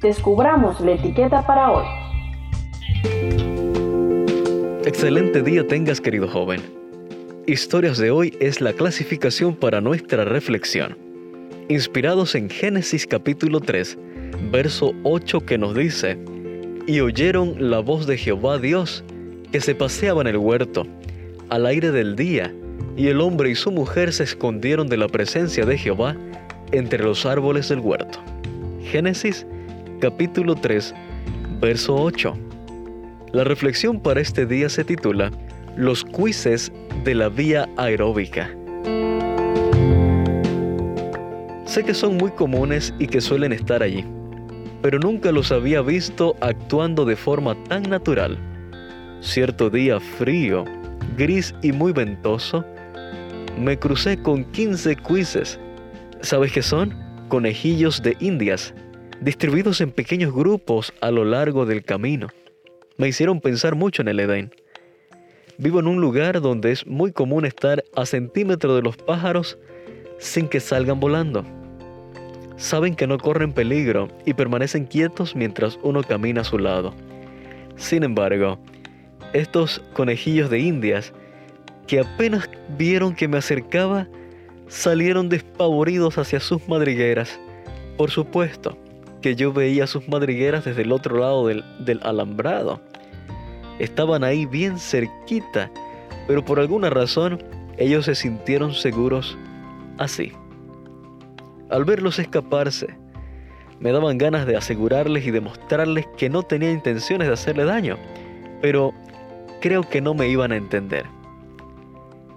descubramos la etiqueta para hoy. Excelente día tengas, querido joven. Historias de hoy es la clasificación para nuestra reflexión. Inspirados en Génesis capítulo 3, verso 8 que nos dice, y oyeron la voz de Jehová Dios, que se paseaba en el huerto, al aire del día, y el hombre y su mujer se escondieron de la presencia de Jehová entre los árboles del huerto. Génesis capítulo 3, verso 8. La reflexión para este día se titula Los quizzes de la vía aeróbica. Sé que son muy comunes y que suelen estar allí, pero nunca los había visto actuando de forma tan natural. Cierto día frío, gris y muy ventoso, me crucé con 15 quizzes. ¿Sabes qué son? Conejillos de indias, distribuidos en pequeños grupos a lo largo del camino me hicieron pensar mucho en el Edén. Vivo en un lugar donde es muy común estar a centímetros de los pájaros sin que salgan volando. Saben que no corren peligro y permanecen quietos mientras uno camina a su lado. Sin embargo, estos conejillos de indias, que apenas vieron que me acercaba, salieron despavoridos hacia sus madrigueras. Por supuesto, que yo veía sus madrigueras desde el otro lado del, del alambrado. Estaban ahí bien cerquita, pero por alguna razón ellos se sintieron seguros así. Al verlos escaparse, me daban ganas de asegurarles y demostrarles que no tenía intenciones de hacerle daño, pero creo que no me iban a entender.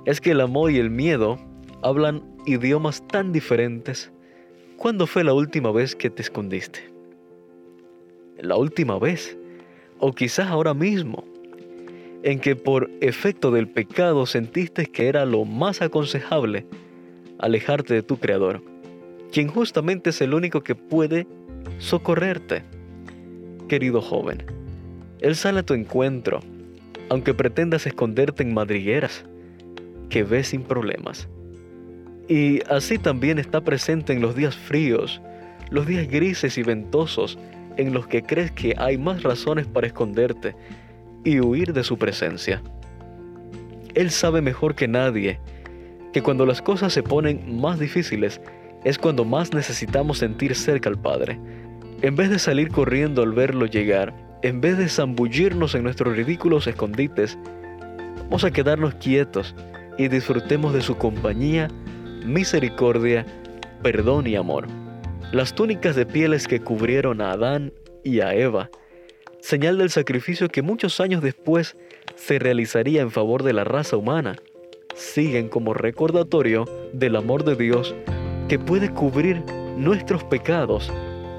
Es que el amor y el miedo hablan idiomas tan diferentes ¿Cuándo fue la última vez que te escondiste? La última vez, o quizás ahora mismo, en que por efecto del pecado sentiste que era lo más aconsejable alejarte de tu Creador, quien justamente es el único que puede socorrerte. Querido joven, Él sale a tu encuentro, aunque pretendas esconderte en madrigueras, que ves sin problemas. Y así también está presente en los días fríos, los días grises y ventosos, en los que crees que hay más razones para esconderte y huir de su presencia. Él sabe mejor que nadie que cuando las cosas se ponen más difíciles es cuando más necesitamos sentir cerca al Padre. En vez de salir corriendo al verlo llegar, en vez de zambullirnos en nuestros ridículos escondites, vamos a quedarnos quietos y disfrutemos de su compañía misericordia, perdón y amor. Las túnicas de pieles que cubrieron a Adán y a Eva, señal del sacrificio que muchos años después se realizaría en favor de la raza humana, siguen como recordatorio del amor de Dios que puede cubrir nuestros pecados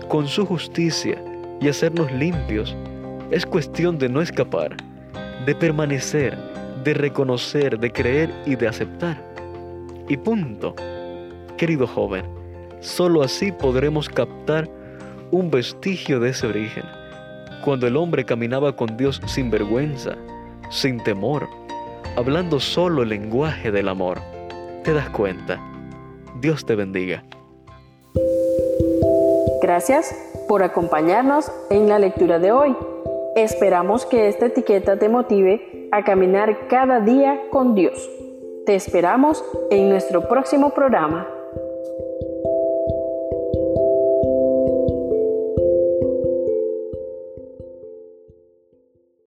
con su justicia y hacernos limpios. Es cuestión de no escapar, de permanecer, de reconocer, de creer y de aceptar. Y punto. Querido joven, solo así podremos captar un vestigio de ese origen. Cuando el hombre caminaba con Dios sin vergüenza, sin temor, hablando solo el lenguaje del amor. ¿Te das cuenta? Dios te bendiga. Gracias por acompañarnos en la lectura de hoy. Esperamos que esta etiqueta te motive a caminar cada día con Dios. Te esperamos en nuestro próximo programa.